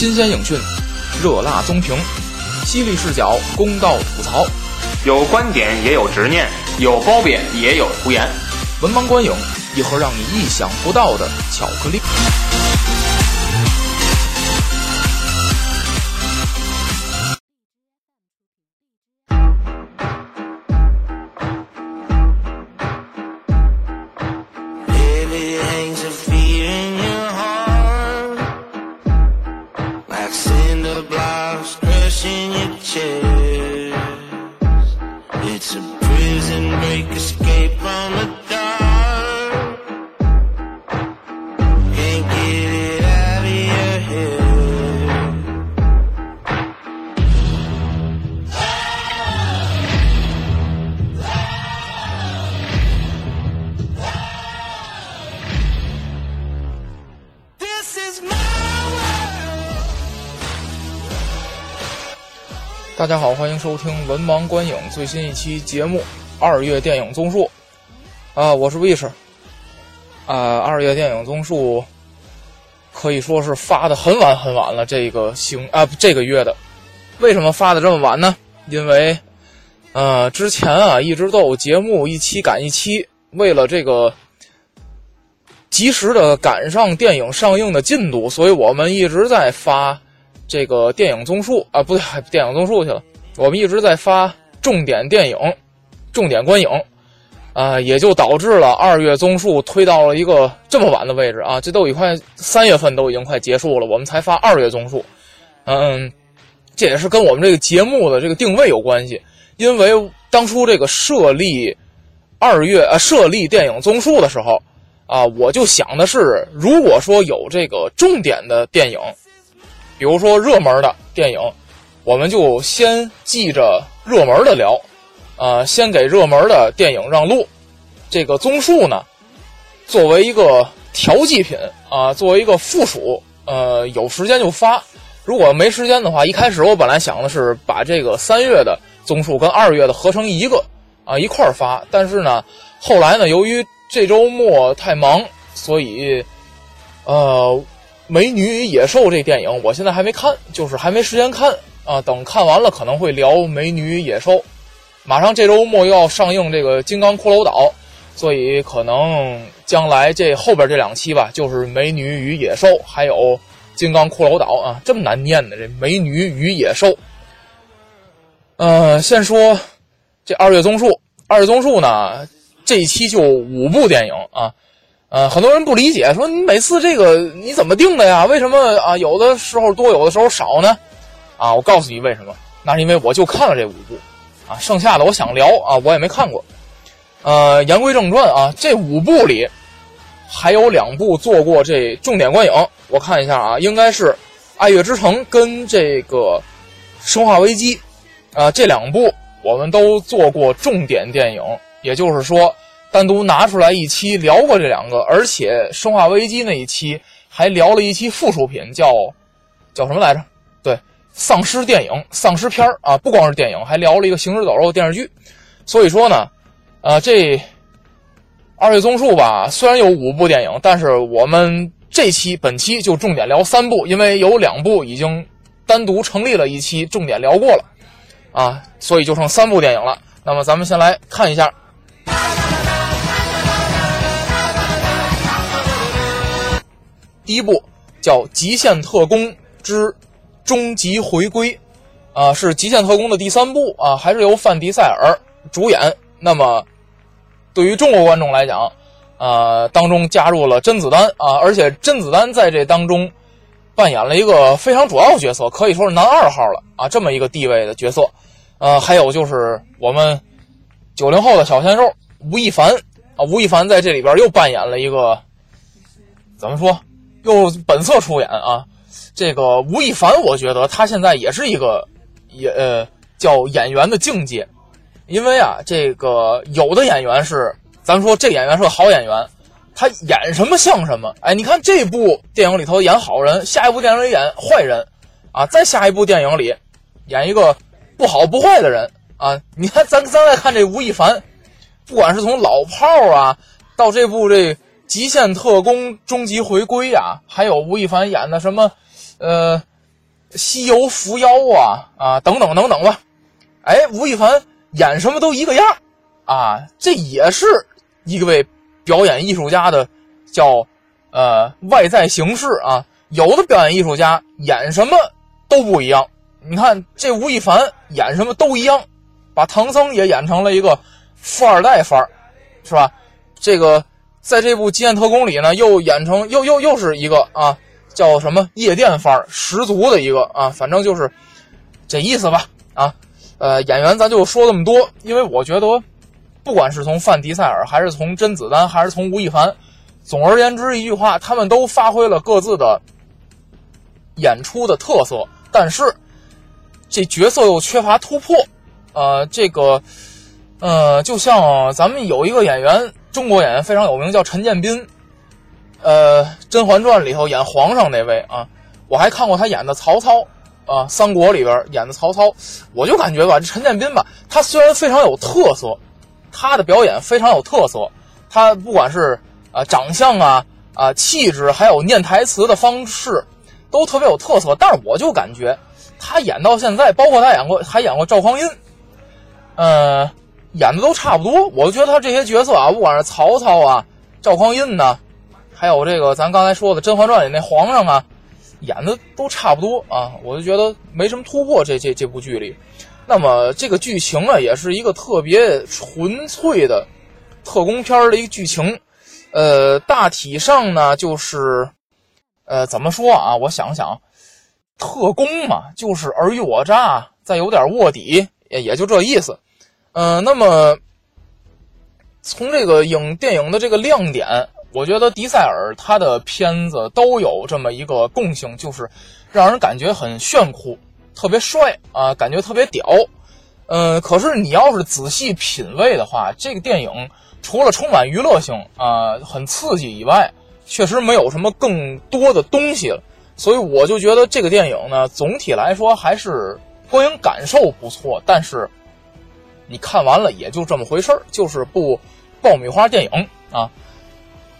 新鲜影讯，热辣综评，犀利视角，公道吐槽，有观点也有执念，有褒贬也有胡言。文盲观影，一盒让你意想不到的巧克力。Crocs in the blouse, crushing your chest. 大家好，欢迎收听文盲观影最新一期节目《二月电影综述》啊，我是 wish 啊，二月电影综述可以说是发的很晚很晚了，这个星啊这个月的，为什么发的这么晚呢？因为呃之前啊一直都有节目一期赶一期，为了这个及时的赶上电影上映的进度，所以我们一直在发。这个电影综述啊，不对，电影综述去了。我们一直在发重点电影、重点观影，啊，也就导致了二月综述推到了一个这么晚的位置啊。这都已快三月份都已经快结束了，我们才发二月综述。嗯，这也是跟我们这个节目的这个定位有关系，因为当初这个设立二月啊设立电影综述的时候啊，我就想的是，如果说有这个重点的电影。比如说热门的电影，我们就先记着热门的聊，啊，先给热门的电影让路。这个综述呢，作为一个调剂品啊，作为一个附属，呃，有时间就发。如果没时间的话，一开始我本来想的是把这个三月的综述跟二月的合成一个啊一块儿发，但是呢，后来呢，由于这周末太忙，所以，呃。《美女与野兽》这电影，我现在还没看，就是还没时间看啊。等看完了，可能会聊《美女与野兽》。马上这周末又要上映这个《金刚骷髅岛》，所以可能将来这后边这两期吧，就是《美女与野兽》还有《金刚骷髅岛》啊，这么难念的这《美女与野兽》。呃，先说这二月综述，二月综述呢，这一期就五部电影啊。呃，很多人不理解，说你每次这个你怎么定的呀？为什么啊？有的时候多，有的时候少呢？啊，我告诉你为什么，那是因为我就看了这五部，啊，剩下的我想聊啊，我也没看过。呃，言归正传啊，这五部里还有两部做过这重点观影，我看一下啊，应该是《爱乐之城》跟这个《生化危机》啊，这两部我们都做过重点电影，也就是说。单独拿出来一期聊过这两个，而且《生化危机》那一期还聊了一期附属品，叫叫什么来着？对，丧尸电影、丧尸片啊，不光是电影，还聊了一个《行尸走肉》电视剧。所以说呢，呃，这二月综述吧，虽然有五部电影，但是我们这期本期就重点聊三部，因为有两部已经单独成立了一期重点聊过了啊，所以就剩三部电影了。那么咱们先来看一下。第一部叫《极限特工之终极回归》，啊，是《极限特工》的第三部啊，还是由范迪塞尔主演。那么，对于中国观众来讲，啊，当中加入了甄子丹啊，而且甄子丹在这当中扮演了一个非常主要的角色，可以说是男二号了啊，这么一个地位的角色。呃，还有就是我们九零后的小鲜肉吴亦凡啊，吴亦凡在这里边又扮演了一个怎么说？又本色出演啊，这个吴亦凡，我觉得他现在也是一个，也呃叫演员的境界，因为啊，这个有的演员是，咱说这演员是个好演员，他演什么像什么。哎，你看这部电影里头演好人，下一部电影里演坏人，啊，再下一部电影里演一个不好不坏的人啊。你看咱咱再看这吴亦凡，不管是从老炮儿啊，到这部这。极限特工终极回归呀，还有吴亦凡演的什么，呃，西游伏妖啊啊等等等等吧。哎，吴亦凡演什么都一个样啊，这也是一个位表演艺术家的叫呃外在形式啊。有的表演艺术家演什么都不一样。你看这吴亦凡演什么都一样，把唐僧也演成了一个富二代范儿，是吧？这个在这部《极限特工》里呢，又演成又又又是一个啊，叫什么夜店范儿十足的一个啊，反正就是这意思吧啊。呃，演员咱就说这么多，因为我觉得不管是从范迪塞尔，还是从甄子丹，还是从吴亦凡，总而言之一句话，他们都发挥了各自的演出的特色，但是。这角色又缺乏突破，呃，这个，呃，就像咱们有一个演员，中国演员非常有名，叫陈建斌，呃，《甄嬛传》里头演皇上那位啊，我还看过他演的曹操，啊，《三国》里边演的曹操，我就感觉吧，这陈建斌吧，他虽然非常有特色，他的表演非常有特色，他不管是啊长相啊啊气质，还有念台词的方式，都特别有特色，但是我就感觉。他演到现在，包括他演过，还演过赵匡胤，呃，演的都差不多。我觉得他这些角色啊，不管是曹操啊、赵匡胤呢，还有这个咱刚才说的《甄嬛传》里那皇上啊，演的都差不多啊。我就觉得没什么突破。这这这部剧里，那么这个剧情呢，也是一个特别纯粹的特工片的一个剧情。呃，大体上呢，就是，呃，怎么说啊？我想想。特工嘛，就是尔虞我诈，再有点卧底，也也就这意思。嗯，那么从这个影电影的这个亮点，我觉得迪塞尔他的片子都有这么一个共性，就是让人感觉很炫酷，特别帅啊，感觉特别屌。嗯，可是你要是仔细品味的话，这个电影除了充满娱乐性啊，很刺激以外，确实没有什么更多的东西了。所以我就觉得这个电影呢，总体来说还是观影感受不错，但是你看完了也就这么回事儿，就是部爆米花电影啊。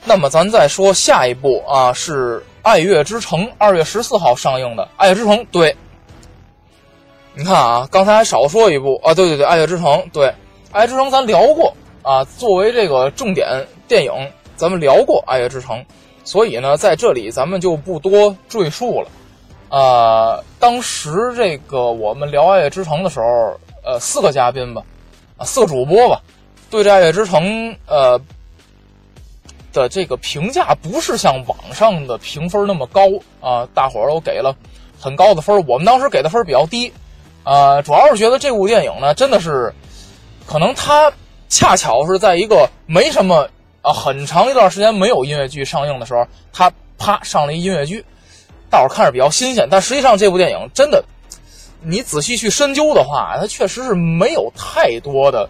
那么咱再说下一部啊，是《爱乐之城》，二月十四号上映的《爱乐之城》。对，你看啊，刚才还少说一部啊，对对对，《爱乐之城》对，《爱乐之城》咱聊过啊，作为这个重点电影，咱们聊过《爱乐之城》。所以呢，在这里咱们就不多赘述了。呃，当时这个我们聊《爱乐之城》的时候，呃，四个嘉宾吧，啊，四个主播吧，对这《爱乐之城》呃的这个评价不是像网上的评分那么高啊，大伙儿都给了很高的分，我们当时给的分比较低，啊，主要是觉得这部电影呢，真的是可能它恰巧是在一个没什么。啊，很长一段时间没有音乐剧上映的时候，他啪上了一音乐剧，大伙儿看着比较新鲜。但实际上，这部电影真的，你仔细去深究的话，它确实是没有太多的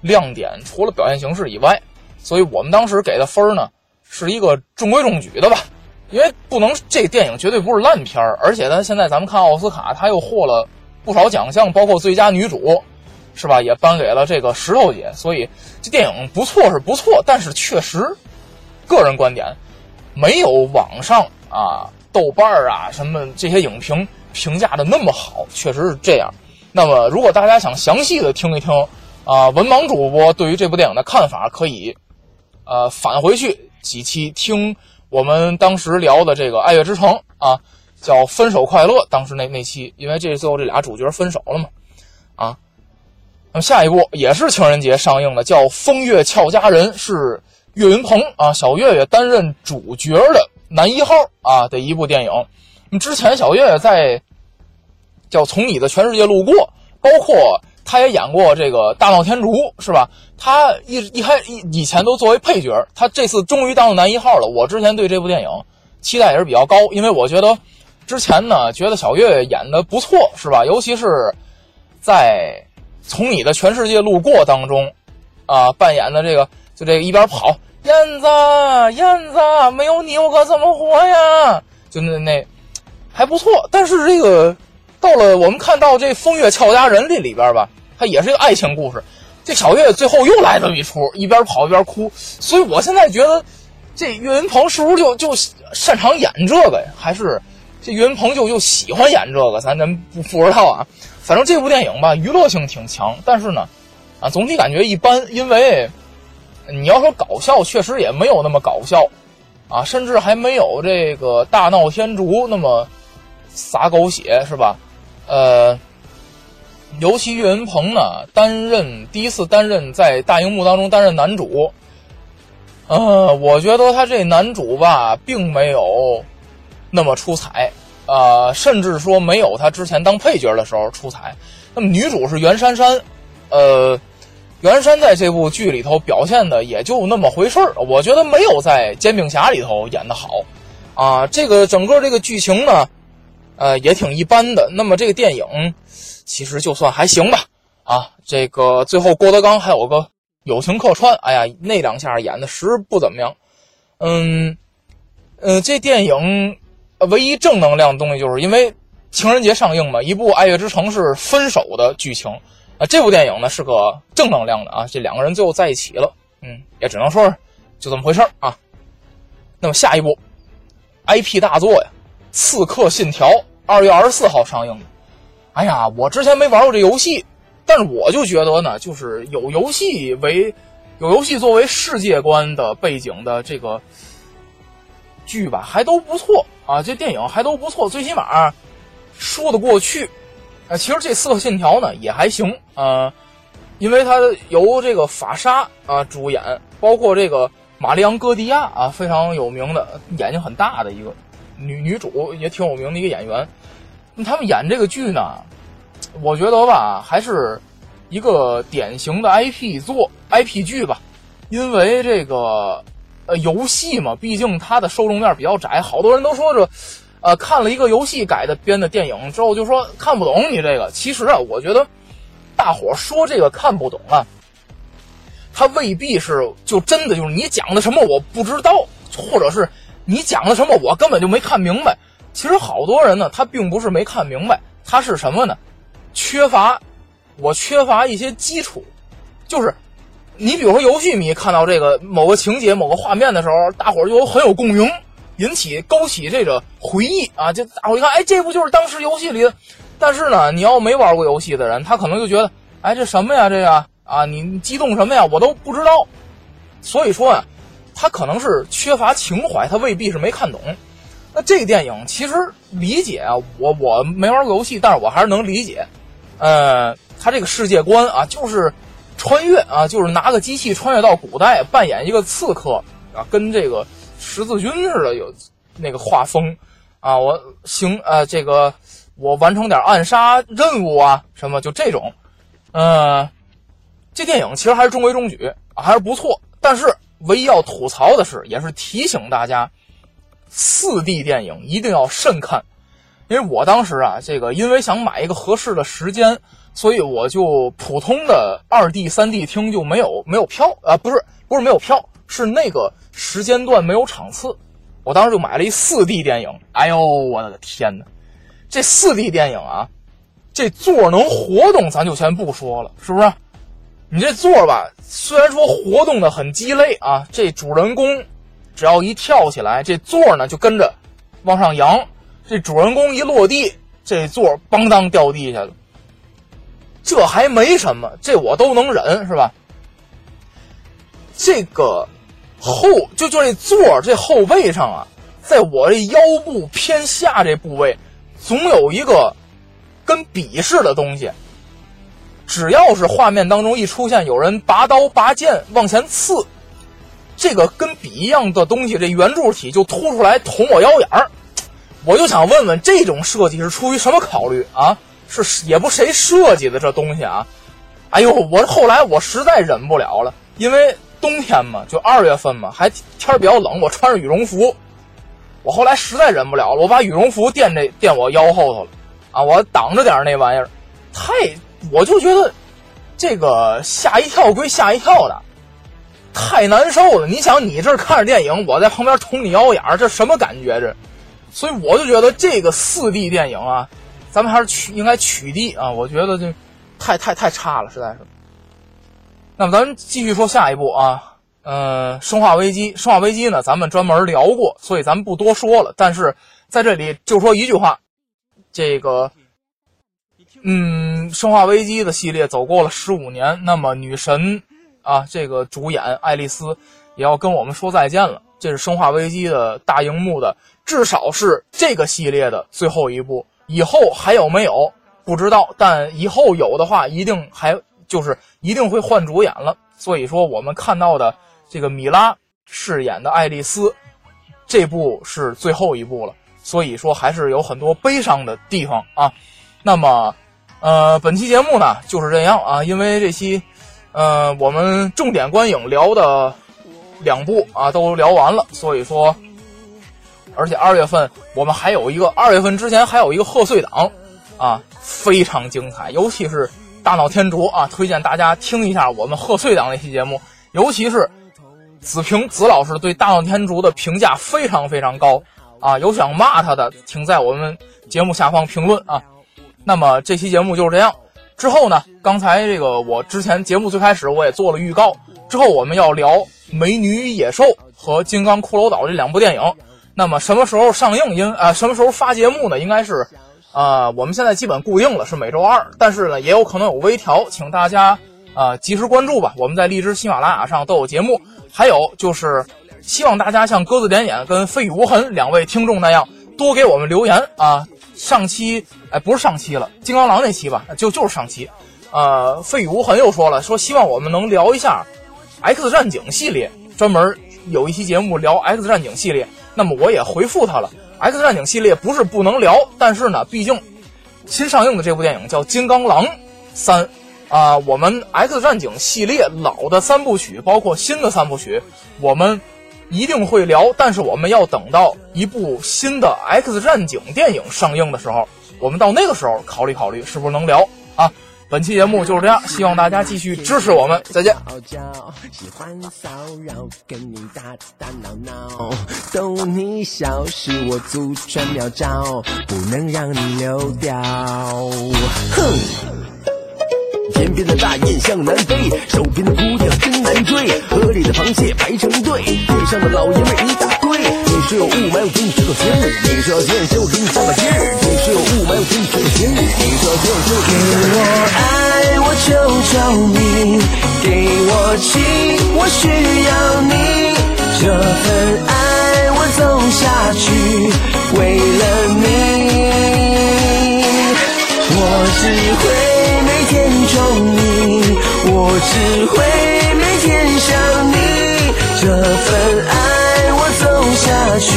亮点，除了表现形式以外。所以我们当时给的分呢，是一个中规中矩的吧。因为不能，这电影绝对不是烂片，而且呢，现在咱们看奥斯卡，他又获了不少奖项，包括最佳女主。是吧？也颁给了这个石头姐，所以这电影不错是不错，但是确实，个人观点没有网上啊、豆瓣啊什么这些影评评价的那么好，确实是这样。那么，如果大家想详细的听一听啊，文盲主播对于这部电影的看法，可以呃返回去几期听我们当时聊的这个《爱乐之城》啊，叫《分手快乐》，当时那那期，因为这最后这俩主角分手了嘛，啊。那么下一部也是情人节上映的，叫《风月俏佳人》，是岳云鹏啊，小岳岳担任主角的男一号啊的一部电影。那么之前小岳岳在叫《从你的全世界路过》，包括他也演过这个《大闹天竺》，是吧？他一一开以以前都作为配角，他这次终于当了男一号了。我之前对这部电影期待也是比较高，因为我觉得之前呢，觉得小岳岳演的不错，是吧？尤其是在。从你的全世界路过当中，啊，扮演的这个就这个一边跑，燕子燕子，没有你我可怎么活呀？就那那还不错，但是这个到了我们看到这《风月俏佳人》这里边吧，它也是一个爱情故事。这小岳最后又来这么一出，一边跑一边哭，所以我现在觉得这岳云鹏是不是就就擅长演这个呀？还是这岳云鹏就就喜欢演这个，咱咱不不知道啊。反正这部电影吧，娱乐性挺强，但是呢，啊，总体感觉一般。因为你要说搞笑，确实也没有那么搞笑，啊，甚至还没有这个大闹天竺那么撒狗血，是吧？呃，尤其岳云鹏呢，担任第一次担任在大荧幕当中担任男主，呃，我觉得他这男主吧，并没有那么出彩。呃，甚至说没有他之前当配角的时候出彩。那么女主是袁姗姗，呃，袁姗在这部剧里头表现的也就那么回事儿，我觉得没有在《煎饼侠》里头演的好。啊，这个整个这个剧情呢，呃，也挺一般的。那么这个电影其实就算还行吧。啊，这个最后郭德纲还有个友情客串，哎呀，那两下演的实不怎么样。嗯，呃，这电影。唯一正能量的东西就是因为情人节上映嘛，一部《爱乐之城》是分手的剧情啊。这部电影呢是个正能量的啊，这两个人最后在一起了，嗯，也只能说是就这么回事啊。那么下一部 IP 大作呀，《刺客信条》二月二十四号上映的。哎呀，我之前没玩过这游戏，但是我就觉得呢，就是有游戏为有游戏作为世界观的背景的这个剧吧，还都不错。啊，这电影还都不错，最起码说得过去。啊，其实这《四个信条》呢也还行啊，因为它由这个法沙啊主演，包括这个玛丽昂·戈迪亚啊非常有名的，眼睛很大的一个女女主，也挺有名的一个演员。他们演这个剧呢，我觉得吧，还是一个典型的 IP 作 IP 剧吧，因为这个。呃，游戏嘛，毕竟它的受众面比较窄，好多人都说这，呃，看了一个游戏改的编的电影之后，就说看不懂你这个。其实啊，我觉得大伙说这个看不懂啊，他未必是就真的就是你讲的什么我不知道，或者是你讲的什么我根本就没看明白。其实好多人呢，他并不是没看明白，他是什么呢？缺乏，我缺乏一些基础，就是。你比如说，游戏迷看到这个某个情节、某个画面的时候，大伙儿就很有共鸣，引起勾起这个回忆啊！就大伙一看，哎，这不就是当时游戏里的？但是呢，你要没玩过游戏的人，他可能就觉得，哎，这什么呀？这个啊，你激动什么呀？我都不知道。所以说啊，他可能是缺乏情怀，他未必是没看懂。那这个电影其实理解啊，我我没玩过游戏，但是我还是能理解。呃，他这个世界观啊，就是。穿越啊，就是拿个机器穿越到古代，扮演一个刺客啊，跟这个十字军似的，有那个画风啊。我行啊，这个我完成点暗杀任务啊，什么就这种。嗯，这电影其实还是中规中矩，还是不错。但是唯一要吐槽的是，也是提醒大家，四 D 电影一定要慎看，因为我当时啊，这个因为想买一个合适的时间。所以我就普通的二 D、三 D 厅就没有没有票啊，不是不是没有票，是那个时间段没有场次。我当时就买了一四 D 电影，哎呦我的天哪！这四 D 电影啊，这座能活动，咱就先不说了，是不是？你这座吧，虽然说活动的很鸡肋啊，这主人公只要一跳起来，这座呢就跟着往上扬；这主人公一落地，这座邦当掉地下了。这还没什么，这我都能忍，是吧？这个后就就这座这后背上啊，在我这腰部偏下这部位，总有一个跟笔似的东西。只要是画面当中一出现有人拔刀拔剑往前刺，这个跟笔一样的东西，这圆柱体就凸出来捅我腰眼儿。我就想问问，这种设计是出于什么考虑啊？是也不谁设计的这东西啊，哎呦，我后来我实在忍不了了，因为冬天嘛，就二月份嘛，还天比较冷，我穿着羽绒服，我后来实在忍不了了，我把羽绒服垫这垫我腰后头了，啊，我挡着点那玩意儿，太，我就觉得这个吓一跳归吓一跳的，太难受了。你想，你这看着电影，我在旁边捅你腰眼儿，这什么感觉这？所以我就觉得这个四 D 电影啊。咱们还是取应该取缔啊！我觉得这太太太差了，实在是。那么咱们继续说下一步啊，呃，生化危机，生化危机呢，咱们专门聊过，所以咱们不多说了。但是在这里就说一句话，这个，嗯，《生化危机》的系列走过了十五年，那么女神啊，这个主演爱丽丝也要跟我们说再见了。这是《生化危机》的大荧幕的，至少是这个系列的最后一部。以后还有没有不知道，但以后有的话，一定还就是一定会换主演了。所以说，我们看到的这个米拉饰演的爱丽丝，这部是最后一部了。所以说，还是有很多悲伤的地方啊。那么，呃，本期节目呢就是这样啊，因为这期，呃，我们重点观影聊的两部啊都聊完了，所以说，而且二月份我们还有一个二月份之前还有一个贺岁档啊，非常精彩，尤其是大闹天竺啊，推荐大家听一下我们贺岁档那期节目，尤其是子平子老师对大闹天竺的评价非常非常高。啊，有想骂他的，请在我们节目下方评论啊。那么这期节目就是这样。之后呢，刚才这个我之前节目最开始我也做了预告。之后我们要聊《美女与野兽》和《金刚骷髅岛》这两部电影。那么什么时候上映？应啊，什么时候发节目呢？应该是，呃，我们现在基本固定了是每周二，但是呢，也有可能有微调，请大家啊及时关注吧。我们在荔枝、喜马拉雅上都有节目。还有就是。希望大家像鸽子点眼跟飞羽无痕两位听众那样多给我们留言啊！上期哎不是上期了，金刚狼那期吧，就就是上期。呃，飞宇无痕又说了，说希望我们能聊一下 X 战警系列，专门有一期节目聊 X 战警系列。那么我也回复他了，X 战警系列不是不能聊，但是呢，毕竟新上映的这部电影叫《金刚狼三》啊，我们 X 战警系列老的三部曲，包括新的三部曲，我们。一定会聊，但是我们要等到一部新的《X 战警》电影上映的时候，我们到那个时候考虑考虑是不是能聊啊。本期节目就是这样，希望大家继续支持我们，再见。喜欢骚扰，跟你打打闹闹，逗你笑是我祖传妙招，不能让你溜掉。哼。边的大雁向南飞，手边的姑娘真难追。河里的螃蟹排成队，地上的老爷们一大堆。你说有雾霾，我给你吹口信儿。你说要健身，我给你加把劲儿。你说有雾霾，我给你吹口信儿。你说要健身，我给我爱，我求求你，给我情，我需要你。这份爱，我走下去，为了你，我只会。只会每天想你。这份爱我走下去，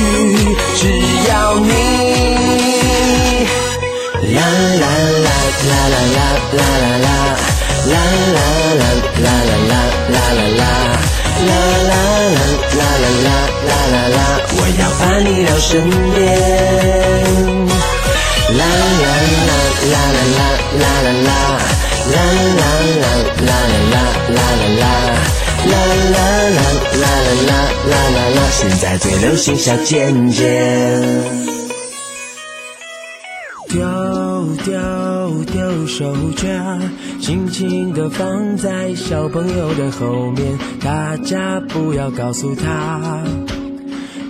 只要你。啦啦啦啦啦啦啦啦啦，啦啦啦啦啦啦啦啦啦，啦啦啦啦啦啦啦啦，我要把你到身边。现在最流行小尖尖。丢丢丢手绢，轻轻地放在小朋友的后面，大家不要告诉他。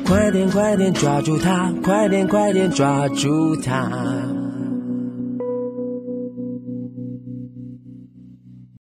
快点快点抓住他，快点快点抓住他。